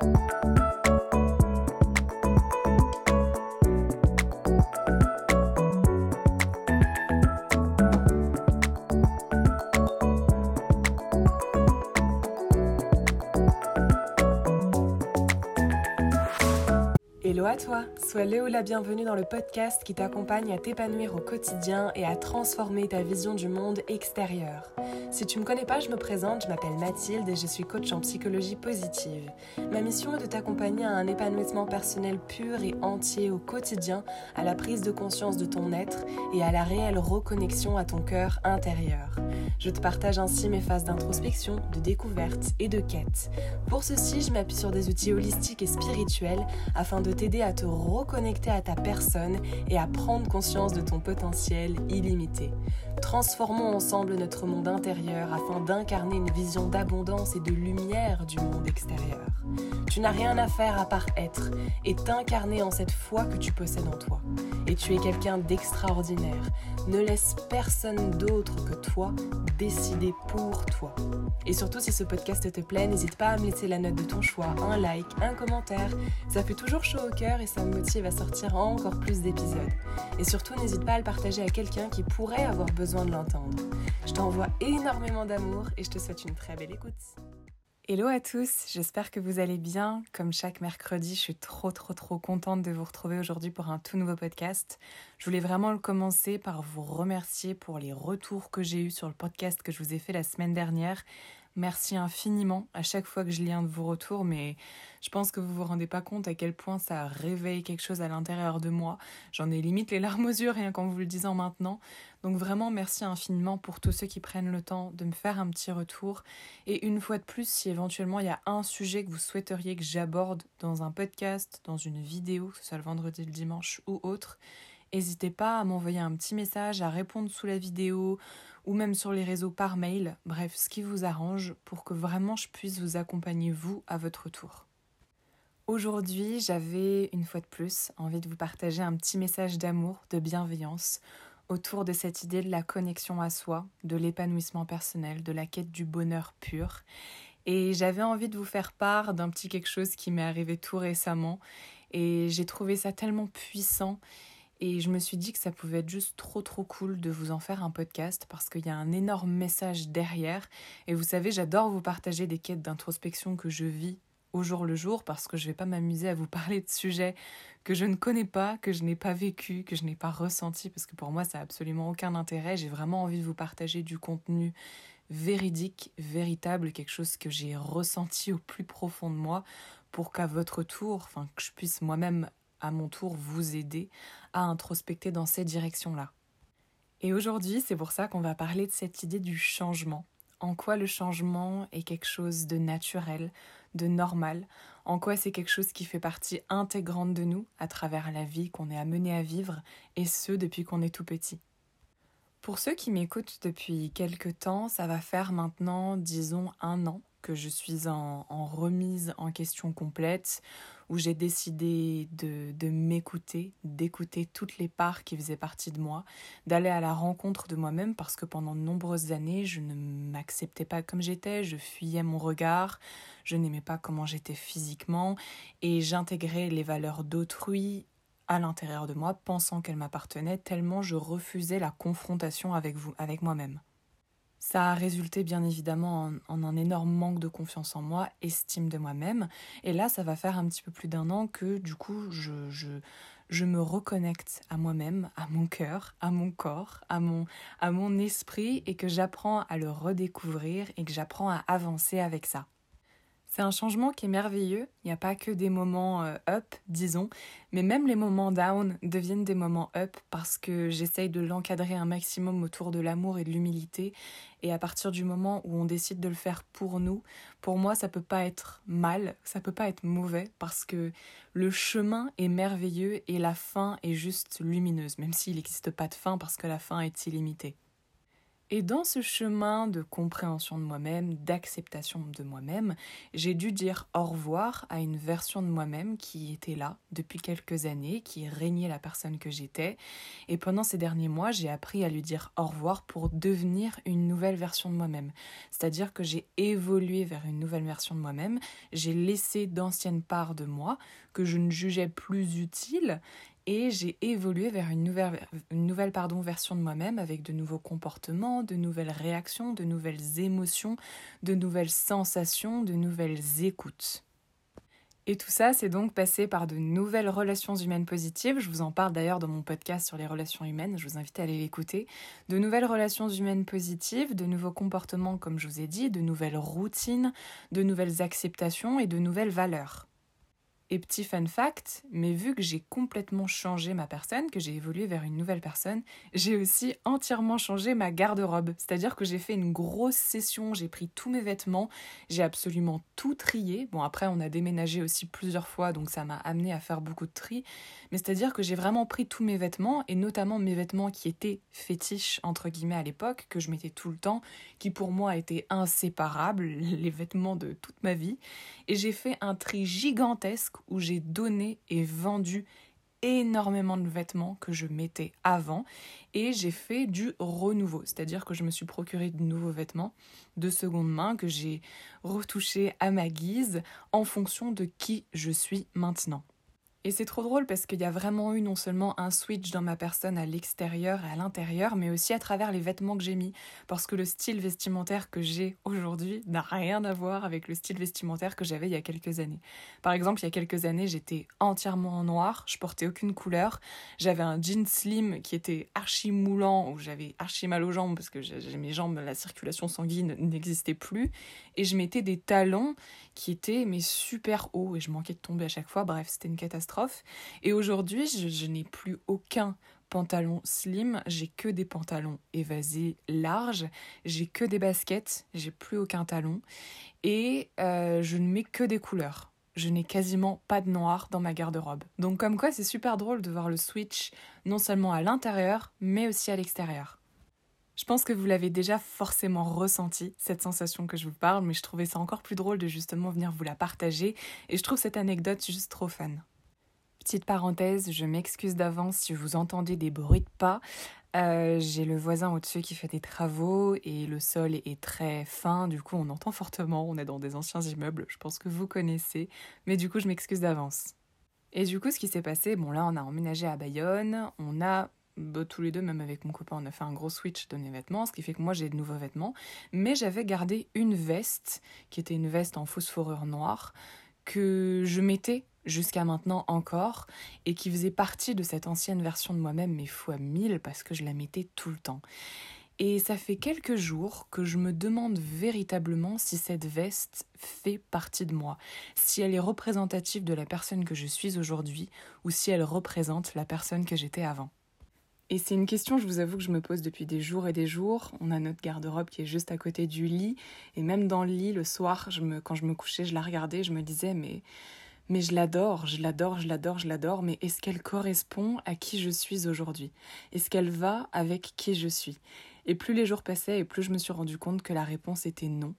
Hello à toi, sois le ou la bienvenue dans le podcast qui t'accompagne à t'épanouir au quotidien et à transformer ta vision du monde extérieur. Si tu me connais pas, je me présente, je m'appelle Mathilde et je suis coach en psychologie positive. Ma mission est de t'accompagner à un épanouissement personnel pur et entier au quotidien, à la prise de conscience de ton être et à la réelle reconnexion à ton cœur intérieur. Je te partage ainsi mes phases d'introspection, de découverte et de quête. Pour ceci, je m'appuie sur des outils holistiques et spirituels afin de t'aider à te reconnecter à ta personne et à prendre conscience de ton potentiel illimité. Transformons ensemble notre monde intérieur afin d'incarner une vision d'abondance et de lumière du monde extérieur. Tu n'as rien à faire à part être et t'incarner en cette foi que tu possèdes en toi. Et tu es quelqu'un d'extraordinaire. Ne laisse personne d'autre que toi décider pour toi. Et surtout, si ce podcast te plaît, n'hésite pas à me laisser la note de ton choix, un like, un commentaire. Ça fait toujours chaud au cœur et ça me motive à sortir encore plus d'épisodes. Et surtout, n'hésite pas à le partager à quelqu'un qui pourrait avoir besoin de l'entendre. Je t'envoie énormément d'amour et je te souhaite une très belle écoute. Hello à tous, j'espère que vous allez bien. Comme chaque mercredi, je suis trop trop trop contente de vous retrouver aujourd'hui pour un tout nouveau podcast. Je voulais vraiment commencer par vous remercier pour les retours que j'ai eus sur le podcast que je vous ai fait la semaine dernière. Merci infiniment à chaque fois que je lis un de vos retours, mais je pense que vous vous rendez pas compte à quel point ça réveille quelque chose à l'intérieur de moi. J'en ai limite les larmes aux yeux rien qu'en vous le disant maintenant. Donc vraiment merci infiniment pour tous ceux qui prennent le temps de me faire un petit retour. Et une fois de plus, si éventuellement il y a un sujet que vous souhaiteriez que j'aborde dans un podcast, dans une vidéo, que ce soit le vendredi, le dimanche ou autre, N'hésitez pas à m'envoyer un petit message, à répondre sous la vidéo ou même sur les réseaux par mail, bref, ce qui vous arrange pour que vraiment je puisse vous accompagner vous à votre tour. Aujourd'hui, j'avais une fois de plus envie de vous partager un petit message d'amour, de bienveillance autour de cette idée de la connexion à soi, de l'épanouissement personnel, de la quête du bonheur pur. Et j'avais envie de vous faire part d'un petit quelque chose qui m'est arrivé tout récemment et j'ai trouvé ça tellement puissant et je me suis dit que ça pouvait être juste trop trop cool de vous en faire un podcast parce qu'il y a un énorme message derrière. Et vous savez, j'adore vous partager des quêtes d'introspection que je vis au jour le jour parce que je ne vais pas m'amuser à vous parler de sujets que je ne connais pas, que je n'ai pas vécu, que je n'ai pas ressenti parce que pour moi ça n'a absolument aucun intérêt. J'ai vraiment envie de vous partager du contenu véridique, véritable, quelque chose que j'ai ressenti au plus profond de moi pour qu'à votre tour, enfin que je puisse moi-même à mon tour vous aider à introspecter dans ces directions-là. Et aujourd'hui, c'est pour ça qu'on va parler de cette idée du changement. En quoi le changement est quelque chose de naturel, de normal, en quoi c'est quelque chose qui fait partie intégrante de nous à travers la vie qu'on est amené à vivre, et ce depuis qu'on est tout petit? Pour ceux qui m'écoutent depuis quelque temps, ça va faire maintenant, disons, un an que je suis en, remise en question complète, où j'ai décidé de, m'écouter, d'écouter toutes les parts qui faisaient partie de moi, d'aller à la rencontre de moi-même parce que pendant de nombreuses années, je ne m'acceptais pas comme j'étais, je fuyais mon regard, je n'aimais pas comment j'étais physiquement et j'intégrais les valeurs d'autrui à l'intérieur de moi, pensant qu'elles m'appartenaient, tellement je refusais la confrontation avec vous, avec moi-même. Ça a résulté bien évidemment en, un énorme manque de confiance en moi, estime de moi-même. Et là, ça va faire un petit peu plus d'un an que du coup, je, je, me reconnecte à moi-même, à mon cœur, à mon corps, à mon, à mon esprit et que j'apprends à le redécouvrir et que j'apprends à avancer avec ça. C'est un changement qui est merveilleux. Il n'y a pas que des moments euh, up, disons, mais même les moments down deviennent des moments up parce que j'essaye de l'encadrer un maximum autour de l'amour et de l'humilité. Et à partir du moment où on décide de le faire pour nous, pour moi, ça peut pas être mal, ça peut pas être mauvais parce que le chemin est merveilleux et la fin est juste lumineuse, même s'il n'existe pas de fin parce que la fin est illimitée. Et dans ce chemin de compréhension de moi-même, d'acceptation de moi-même, j'ai dû dire au revoir à une version de moi-même qui était là depuis quelques années, qui régnait la personne que j'étais. Et pendant ces derniers mois, j'ai appris à lui dire au revoir pour devenir une nouvelle version de moi-même. C'est-à-dire que j'ai évolué vers une nouvelle version de moi-même, j'ai laissé d'anciennes parts de moi que je ne jugeais plus utiles et j'ai évolué vers une nouvelle, version de moi-même avec de nouveaux comportements, de nouvelles réactions, de nouvelles émotions, de nouvelles sensations, de nouvelles écoutes. Et tout ça, c'est donc passé par de nouvelles relations humaines positives. Je vous en parle d'ailleurs dans mon podcast sur les relations humaines, je vous invite à aller l'écouter. De nouvelles relations humaines positives, de nouveaux comportements, comme je vous ai dit, de nouvelles routines, de nouvelles acceptations et de nouvelles valeurs. Et petit fun fact, mais vu que j'ai complètement changé ma personne, que j'ai évolué vers une nouvelle personne, j'ai aussi entièrement changé ma garde-robe. C'est-à-dire que j'ai fait une grosse session, j'ai pris tous mes vêtements, j'ai absolument tout trié. Bon, après, on a déménagé aussi plusieurs fois, donc ça m'a amené à faire beaucoup de tri. Mais c'est-à-dire que j'ai vraiment pris tous mes vêtements, et notamment mes vêtements qui étaient fétiches, entre guillemets, à l'époque, que je mettais tout le temps, qui pour moi étaient inséparables, les vêtements de toute ma vie. Et j'ai fait un tri gigantesque où j'ai donné et vendu énormément de vêtements que je mettais avant et j'ai fait du renouveau, c'est-à-dire que je me suis procuré de nouveaux vêtements de seconde main que j'ai retouchés à ma guise en fonction de qui je suis maintenant. Et c'est trop drôle parce qu'il y a vraiment eu non seulement un switch dans ma personne à l'extérieur et à l'intérieur, mais aussi à travers les vêtements que j'ai mis. Parce que le style vestimentaire que j'ai aujourd'hui n'a rien à voir avec le style vestimentaire que j'avais il y a quelques années. Par exemple, il y a quelques années, j'étais entièrement en noir, je portais aucune couleur, j'avais un jean slim qui était archi moulant, où j'avais archi mal aux jambes parce que mes jambes, la circulation sanguine n'existait plus, et je mettais des talons qui étaient mais super hauts et je manquais de tomber à chaque fois. Bref, c'était une catastrophe. Et aujourd'hui, je, n'ai plus aucun pantalon slim, j'ai que des pantalons évasés larges, j'ai que des baskets, j'ai plus aucun talon et euh, je ne mets que des couleurs. Je n'ai quasiment pas de noir dans ma garde-robe. Donc comme quoi c'est super drôle de voir le switch non seulement à l'intérieur mais aussi à l'extérieur. Je pense que vous l'avez déjà forcément ressenti, cette sensation que je vous parle, mais je trouvais ça encore plus drôle de justement venir vous la partager, et je trouve cette anecdote juste trop fun. Petite parenthèse, je m'excuse d'avance si vous entendez des bruits de pas. Euh, j'ai le voisin au-dessus qui fait des travaux et le sol est très fin, du coup on entend fortement, on est dans des anciens immeubles, je pense que vous connaissez, mais du coup je m'excuse d'avance. Et du coup ce qui s'est passé, bon là on a emménagé à Bayonne, on a bah, tous les deux, même avec mon copain, on a fait un gros switch de mes vêtements, ce qui fait que moi j'ai de nouveaux vêtements. Mais j'avais gardé une veste, qui était une veste en fausse fourrure noire, que je mettais jusqu'à maintenant encore, et qui faisait partie de cette ancienne version de moi-même, mais fois mille, parce que je la mettais tout le temps. Et ça fait quelques jours que je me demande véritablement si cette veste fait partie de moi, si elle est représentative de la personne que je suis aujourd'hui, ou si elle représente la personne que j'étais avant. Et c'est une question, je vous avoue, que je me pose depuis des jours et des jours. On a notre garde-robe qui est juste à côté du lit. Et même dans le lit, le soir, quand je me couchais, je la regardais, je me disais, mais, mais je l'adore, je l'adore, je l'adore, je l'adore. Mais est-ce qu'elle correspond à qui je suis aujourd'hui? Est-ce qu'elle va avec qui je suis? Et plus les jours passaient, et plus je me suis rendu compte que la réponse était non.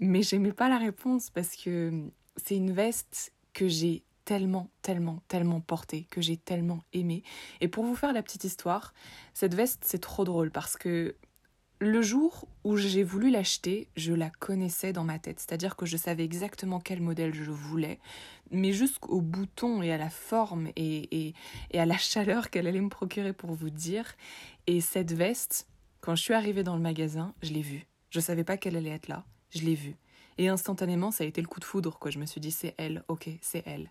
Mais j'aimais pas la réponse parce que c'est une veste que j'ai tellement, tellement, tellement porté, que j'ai tellement aimé. Et pour vous faire la petite histoire, cette veste, c'est trop drôle parce que le jour où j'ai voulu l'acheter, je la connaissais dans ma tête. C'est-à-dire que je savais exactement quel modèle je voulais, mais jusqu'au bouton et à la forme et, à la chaleur qu'elle allait me procurer pour vous dire. Et cette veste, quand je suis arrivée dans le magasin, je l'ai vue. Je savais pas qu'elle allait être là. Je l'ai vue. Et instantanément, ça a été le coup de foudre, quoi. Je me suis dit, c'est elle, ok, c'est elle.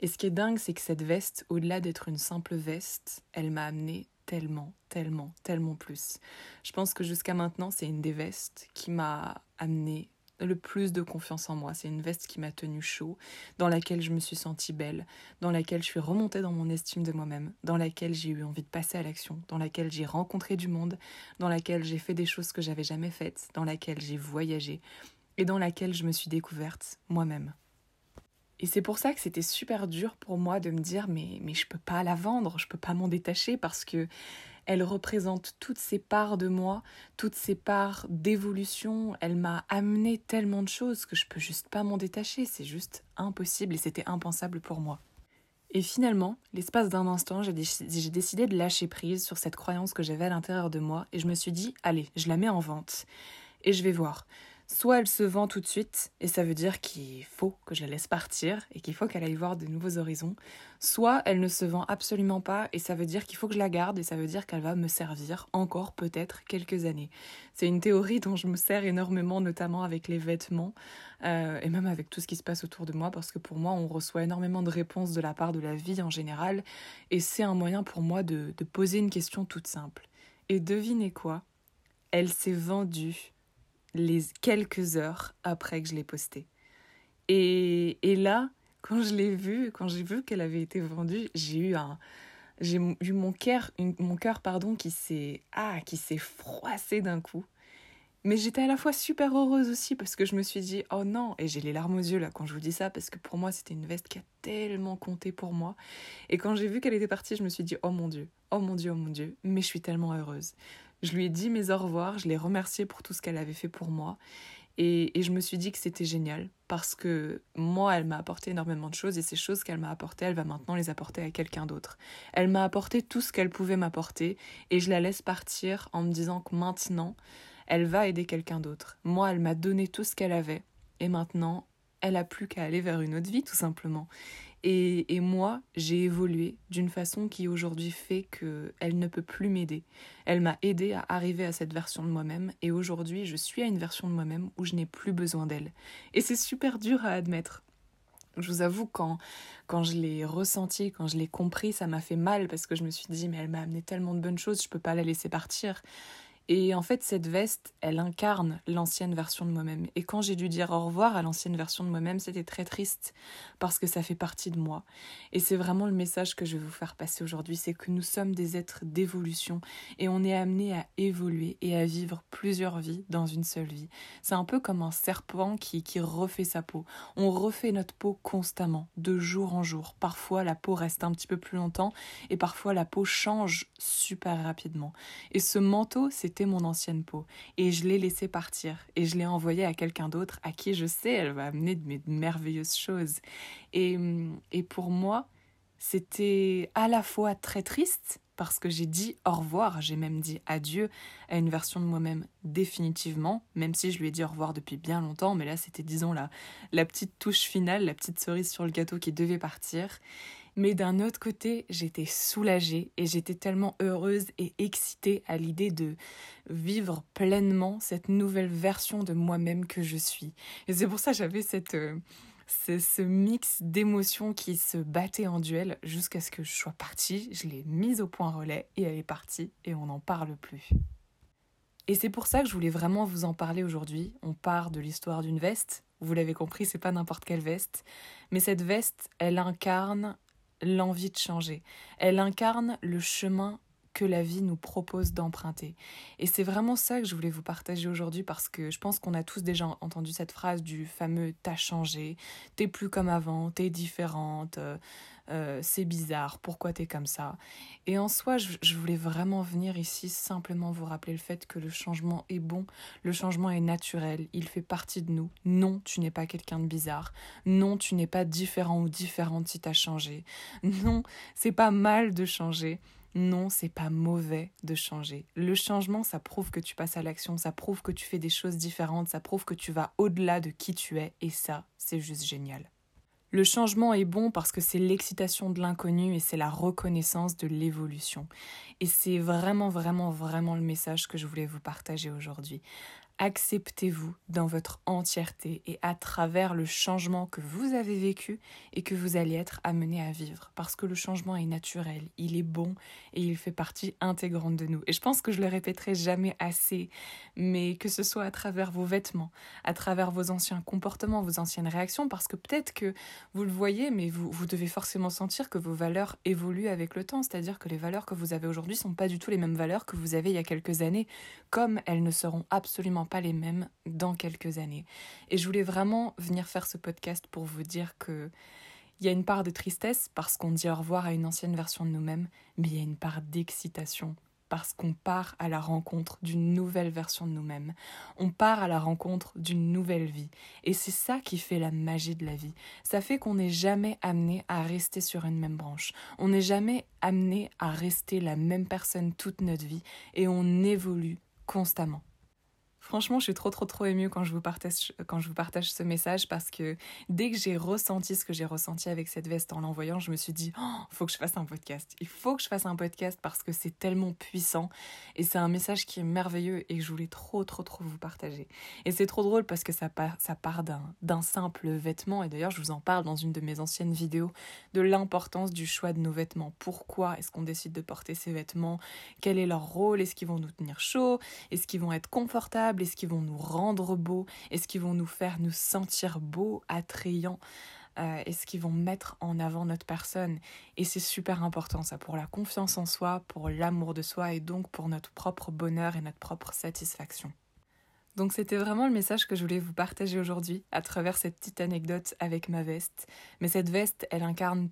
Et ce qui est dingue, c'est que cette veste, au-delà d'être une simple veste, elle m'a amené tellement, tellement, tellement plus. Je pense que jusqu'à maintenant, c'est une des vestes qui m'a amené le plus de confiance en moi. C'est une veste qui m'a tenu chaud, dans laquelle je me suis sentie belle, dans laquelle je suis remontée dans mon estime de moi-même, dans laquelle j'ai eu envie de passer à l'action, dans laquelle j'ai rencontré du monde, dans laquelle j'ai fait des choses que j'avais jamais faites, dans laquelle j'ai voyagé, et dans laquelle je me suis découverte moi-même. Et c'est pour ça que c'était super dur pour moi de me dire mais, mais je peux pas la vendre, je peux pas m'en détacher parce que Elle représente toutes ces parts de moi, toutes ces parts d'évolution. Elle m'a amené tellement de choses que je peux juste pas m'en détacher. C'est juste impossible et c'était impensable pour moi. Et finalement, l'espace d'un instant, j'ai décidé de lâcher prise sur cette croyance que j'avais à l'intérieur de moi et je me suis dit, allez, je la mets en vente et je vais voir. Soit elle se vend tout de suite, et ça veut dire qu'il faut que je la laisse partir et qu'il faut qu'elle aille voir de nouveaux horizons. Soit elle ne se vend absolument pas, et ça veut dire qu'il faut que je la garde, et ça veut dire qu'elle va me servir encore peut-être quelques années. C'est une théorie dont je me sers énormément, notamment avec les vêtements, euh, et même avec tout ce qui se passe autour de moi, parce que pour moi, on reçoit énormément de réponses de la part de la vie en général, et c'est un moyen pour moi de, de poser une question toute simple. Et devinez quoi? Elle s'est vendue les quelques heures après que je l'ai posté. Et, et là, quand je l'ai vu, quand j'ai vu qu'elle avait été vendue, j'ai eu un j'ai eu mon cœur mon cœur pardon qui s'est ah qui s'est froissé d'un coup. Mais j'étais à la fois super heureuse aussi parce que je me suis dit oh non et j'ai les larmes aux yeux là quand je vous dis ça parce que pour moi c'était une veste qui a tellement compté pour moi et quand j'ai vu qu'elle était partie je me suis dit oh mon dieu oh mon dieu oh mon dieu mais je suis tellement heureuse je lui ai dit mes au revoir, je l'ai remerciée pour tout ce qu'elle avait fait pour moi. Et, je me suis dit que c'était génial parce que moi, elle m'a apporté énormément de choses et ces choses qu'elle m'a apportées, elle va maintenant les apporter à quelqu'un d'autre. Elle m'a apporté tout ce qu'elle pouvait m'apporter et je la laisse partir en me disant que maintenant, elle va aider quelqu'un d'autre. Moi, elle m'a donné tout ce qu'elle avait et maintenant, elle a plus qu'à aller vers une autre vie tout simplement. Et, moi, j'ai évolué d'une façon qui aujourd'hui fait qu'elle ne peut plus m'aider. Elle m'a aidé à arriver à cette version de moi-même et aujourd'hui, je suis à une version de moi-même où je n'ai plus besoin d'elle. Et c'est super dur à admettre. Je vous avoue, quand, quand je l'ai ressenti, quand je l'ai compris, ça m'a fait mal parce que je me suis dit, mais elle m'a amené tellement de bonnes choses, je peux pas la laisser partir. Et en fait, cette veste, elle incarne l'ancienne version de moi-même. Et quand j'ai dû dire au revoir à l'ancienne version de moi-même, c'était très triste parce que ça fait partie de moi. Et c'est vraiment le message que je veux vous faire passer aujourd'hui, c'est que nous sommes des êtres d'évolution et on est amené à évoluer et à vivre plusieurs vies dans une seule vie. C'est un peu comme un serpent qui, qui refait sa peau. On refait notre peau constamment, de jour en jour. Parfois, la peau reste un petit peu plus longtemps et parfois la peau change super rapidement. Et ce manteau, c'est mon ancienne peau et je l'ai laissé partir et je l'ai envoyé à quelqu'un d'autre à qui je sais elle va amener de merveilleuses choses. Et, et pour moi, c'était à la fois très triste parce que j'ai dit au revoir, j'ai même dit adieu à une version de moi-même définitivement, même si je lui ai dit au revoir depuis bien longtemps, mais là c'était disons la, la petite touche finale, la petite cerise sur le gâteau qui devait partir. Mais d'un autre côté, j'étais soulagée et j'étais tellement heureuse et excitée à l'idée de vivre pleinement cette nouvelle version de moi-même que je suis. Et c'est pour ça que j'avais cette... Euh, ce mix d'émotions qui se battait en duel jusqu'à ce que je sois partie. Je l'ai mise au point relais et elle est partie et on n'en parle plus. Et c'est pour ça que je voulais vraiment vous en parler aujourd'hui. On part de l'histoire d'une veste. Vous l'avez compris, c'est pas n'importe quelle veste. Mais cette veste, elle incarne l'envie de changer. Elle incarne le chemin que la vie nous propose d'emprunter. Et c'est vraiment ça que je voulais vous partager aujourd'hui parce que je pense qu'on a tous déjà entendu cette phrase du fameux t'as changé, t'es plus comme avant, t'es différente, euh, euh, c'est bizarre, pourquoi t'es comme ça? Et en soi, je, voulais vraiment venir ici simplement vous rappeler le fait que le changement est bon, le changement est naturel, il fait partie de nous. Non, tu n'es pas quelqu'un de bizarre. Non, tu n'es pas différent ou différente si t'as changé. Non, c'est pas mal de changer. Non, c'est pas mauvais de changer. Le changement, ça prouve que tu passes à l'action, ça prouve que tu fais des choses différentes, ça prouve que tu vas au-delà de qui tu es, et ça, c'est juste génial. Le changement est bon parce que c'est l'excitation de l'inconnu et c'est la reconnaissance de l'évolution. Et c'est vraiment, vraiment, vraiment le message que je voulais vous partager aujourd'hui acceptez-vous dans votre entièreté et à travers le changement que vous avez vécu et que vous allez être amené à vivre. Parce que le changement est naturel, il est bon et il fait partie intégrante de nous. Et je pense que je le répéterai jamais assez, mais que ce soit à travers vos vêtements, à travers vos anciens comportements, vos anciennes réactions, parce que peut-être que vous le voyez, mais vous, vous devez forcément sentir que vos valeurs évoluent avec le temps, c'est-à-dire que les valeurs que vous avez aujourd'hui sont pas du tout les mêmes valeurs que vous avez il y a quelques années, comme elles ne seront absolument pas les mêmes dans quelques années. Et je voulais vraiment venir faire ce podcast pour vous dire que il y a une part de tristesse parce qu'on dit au revoir à une ancienne version de nous-mêmes, mais il y a une part d'excitation parce qu'on part à la rencontre d'une nouvelle version de nous-mêmes. On part à la rencontre d'une nouvelle vie. Et c'est ça qui fait la magie de la vie. Ça fait qu'on n'est jamais amené à rester sur une même branche. On n'est jamais amené à rester la même personne toute notre vie. Et on évolue constamment. Franchement, je suis trop trop trop émue quand je vous partage quand je vous partage ce message parce que dès que j'ai ressenti ce que j'ai ressenti avec cette veste en l'envoyant, je me suis dit oh, faut que je fasse un podcast. Il faut que je fasse un podcast parce que c'est tellement puissant et c'est un message qui est merveilleux et que je voulais trop trop trop vous partager. Et c'est trop drôle parce que ça part ça part d'un d'un simple vêtement et d'ailleurs, je vous en parle dans une de mes anciennes vidéos de l'importance du choix de nos vêtements. Pourquoi est-ce qu'on décide de porter ces vêtements? Quel est leur rôle? Est-ce qu'ils vont nous tenir chaud? Est-ce qu'ils vont être confortables? Est-ce qu'ils vont nous rendre beaux? Est-ce qu'ils vont nous faire nous sentir beaux, attrayants? Euh, Est-ce qu'ils vont mettre en avant notre personne? Et c'est super important ça pour la confiance en soi, pour l'amour de soi et donc pour notre propre bonheur et notre propre satisfaction. Donc c'était vraiment le message que je voulais vous partager aujourd'hui à travers cette petite anecdote avec ma veste. Mais cette veste, elle incarne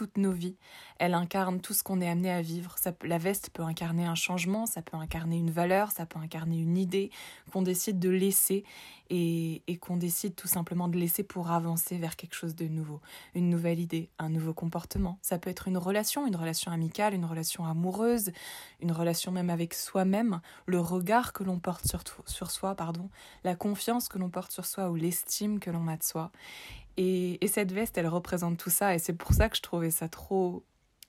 toutes nos vies. Elle incarne tout ce qu'on est amené à vivre. la veste peut incarner un changement, ça peut incarner une valeur, ça peut incarner une idée qu'on décide de laisser et, et qu'on décide tout simplement de laisser pour avancer vers quelque chose de nouveau. Une nouvelle idée, un nouveau comportement. Ça peut être une relation, une relation amicale, une relation amoureuse, une relation même avec soi-même, le regard que l'on porte sur, sur soi, pardon, la confiance que l'on porte sur soi ou l'estime que l'on a de soi. Et, cette veste, elle représente tout ça. Et c'est pour ça que je trouvais ça trop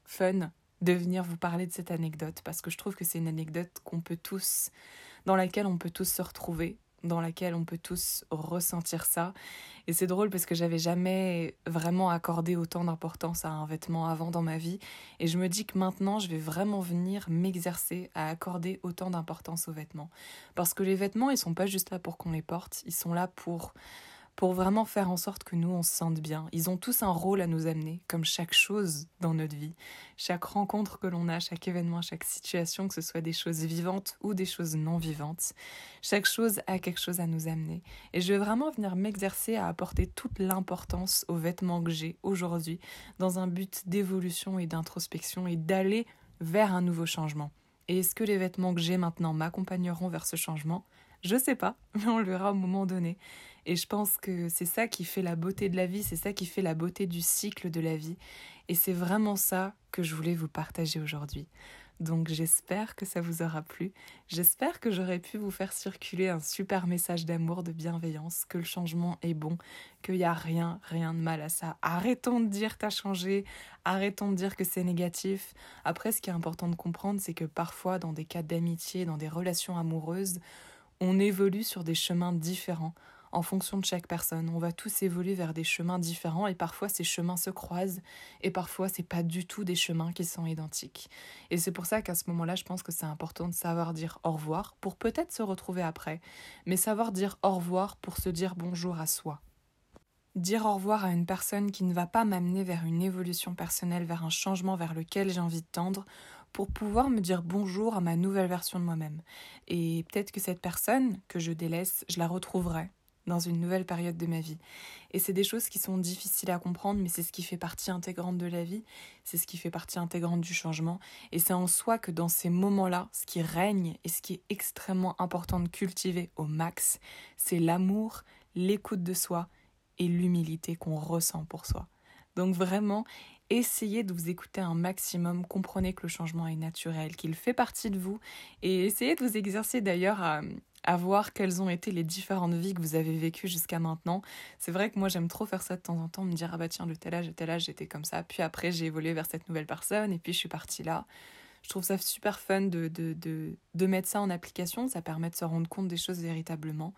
fun de venir vous parler de cette anecdote. Parce que je trouve que c'est une anecdote qu'on peut tous, dans laquelle on peut tous se retrouver, dans laquelle on peut tous ressentir ça. Et c'est drôle parce que j'avais jamais vraiment accordé autant d'importance à un vêtement avant dans ma vie. Et je me dis que maintenant, je vais vraiment venir m'exercer à accorder autant d'importance aux vêtements. Parce que les vêtements, ils sont pas juste là pour qu'on les porte, ils sont là pour pour vraiment faire en sorte que nous, on se sente bien. Ils ont tous un rôle à nous amener, comme chaque chose dans notre vie. Chaque rencontre que l'on a, chaque événement, chaque situation, que ce soit des choses vivantes ou des choses non vivantes, chaque chose a quelque chose à nous amener. Et je vais vraiment venir m'exercer à apporter toute l'importance aux vêtements que j'ai aujourd'hui, dans un but d'évolution et d'introspection et d'aller vers un nouveau changement. Et est-ce que les vêtements que j'ai maintenant m'accompagneront vers ce changement? Je sais pas, mais on le verra au moment donné. Et je pense que c'est ça qui fait la beauté de la vie, c'est ça qui fait la beauté du cycle de la vie. Et c'est vraiment ça que je voulais vous partager aujourd'hui. Donc j'espère que ça vous aura plu. J'espère que j'aurai pu vous faire circuler un super message d'amour, de bienveillance, que le changement est bon, qu'il n'y a rien, rien de mal à ça. Arrêtons de dire t'as changé, arrêtons de dire que c'est négatif. Après, ce qui est important de comprendre, c'est que parfois, dans des cas d'amitié, dans des relations amoureuses, on évolue sur des chemins différents en fonction de chaque personne. On va tous évoluer vers des chemins différents et parfois ces chemins se croisent et parfois c'est pas du tout des chemins qui sont identiques. Et c'est pour ça qu'à ce moment-là, je pense que c'est important de savoir dire au revoir pour peut-être se retrouver après, mais savoir dire au revoir pour se dire bonjour à soi. Dire au revoir à une personne qui ne va pas m'amener vers une évolution personnelle, vers un changement vers lequel j'ai envie de tendre, pour pouvoir me dire bonjour à ma nouvelle version de moi-même. Et peut-être que cette personne que je délaisse, je la retrouverai dans une nouvelle période de ma vie. Et c'est des choses qui sont difficiles à comprendre, mais c'est ce qui fait partie intégrante de la vie, c'est ce qui fait partie intégrante du changement. Et c'est en soi que dans ces moments-là, ce qui règne et ce qui est extrêmement important de cultiver au max, c'est l'amour, l'écoute de soi et l'humilité qu'on ressent pour soi. Donc vraiment, essayez de vous écouter un maximum, comprenez que le changement est naturel, qu'il fait partie de vous, et essayez de vous exercer d'ailleurs à, voir quelles ont été les différentes vies que vous avez vécues jusqu'à maintenant. C'est vrai que moi j'aime trop faire ça de temps en temps, me dire ah bah tiens de tel âge à tel âge j'étais comme ça, puis après j'ai évolué vers cette nouvelle personne et puis je suis partie là. Je trouve ça super fun de, de, de, de mettre ça en application, ça permet de se rendre compte des choses véritablement.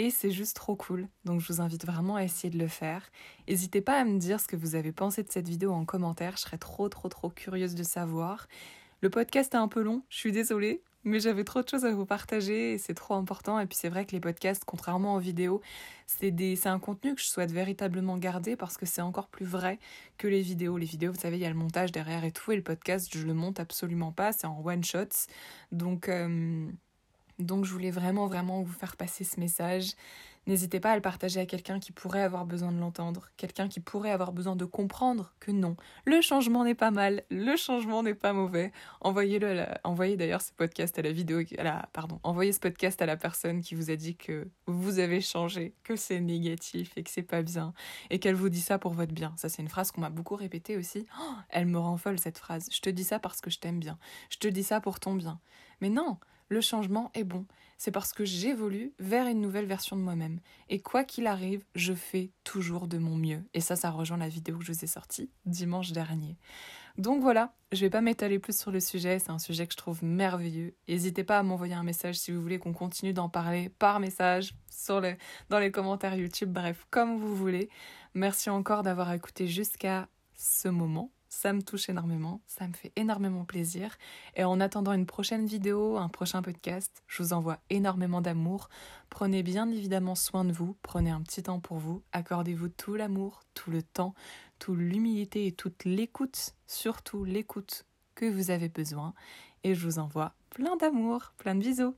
Et c'est juste trop cool, donc je vous invite vraiment à essayer de le faire. N'hésitez pas à me dire ce que vous avez pensé de cette vidéo en commentaire, je serais trop trop trop curieuse de savoir. Le podcast est un peu long, je suis désolée, mais j'avais trop de choses à vous partager et c'est trop important. Et puis c'est vrai que les podcasts, contrairement aux vidéos, c'est un contenu que je souhaite véritablement garder parce que c'est encore plus vrai que les vidéos. Les vidéos, vous savez, il y a le montage derrière et tout, et le podcast, je le monte absolument pas, c'est en one shots. Donc, euh, donc je voulais vraiment, vraiment vous faire passer ce message. N'hésitez pas à le partager à quelqu'un qui pourrait avoir besoin de l'entendre, quelqu'un qui pourrait avoir besoin de comprendre que non, le changement n'est pas mal, le changement n'est pas mauvais. Envoyez-le, envoyez d'ailleurs ce podcast à la vidéo, à la, pardon, envoyez ce podcast à la personne qui vous a dit que vous avez changé, que c'est négatif et que c'est pas bien, et qu'elle vous dit ça pour votre bien. Ça, c'est une phrase qu'on m'a beaucoup répétée aussi. Oh, elle me rend folle cette phrase. Je te dis ça parce que je t'aime bien. Je te dis ça pour ton bien. Mais non, le changement est bon. C'est parce que j'évolue vers une nouvelle version de moi-même. Et quoi qu'il arrive, je fais toujours de mon mieux. Et ça, ça rejoint la vidéo que je vous ai sortie dimanche dernier. Donc voilà, je vais pas m'étaler plus sur le sujet, c'est un sujet que je trouve merveilleux. N'hésitez pas à m'envoyer un message si vous voulez qu'on continue d'en parler par message, dans les commentaires YouTube, bref, comme vous voulez. Merci encore d'avoir écouté jusqu'à ce moment. Ça me touche énormément, ça me fait énormément plaisir. Et en attendant une prochaine vidéo, un prochain podcast, je vous envoie énormément d'amour. Prenez bien évidemment soin de vous, prenez un petit temps pour vous, accordez-vous tout l'amour, tout le temps, toute l'humilité et toute l'écoute, surtout l'écoute que vous avez besoin. Et je vous envoie plein d'amour, plein de bisous.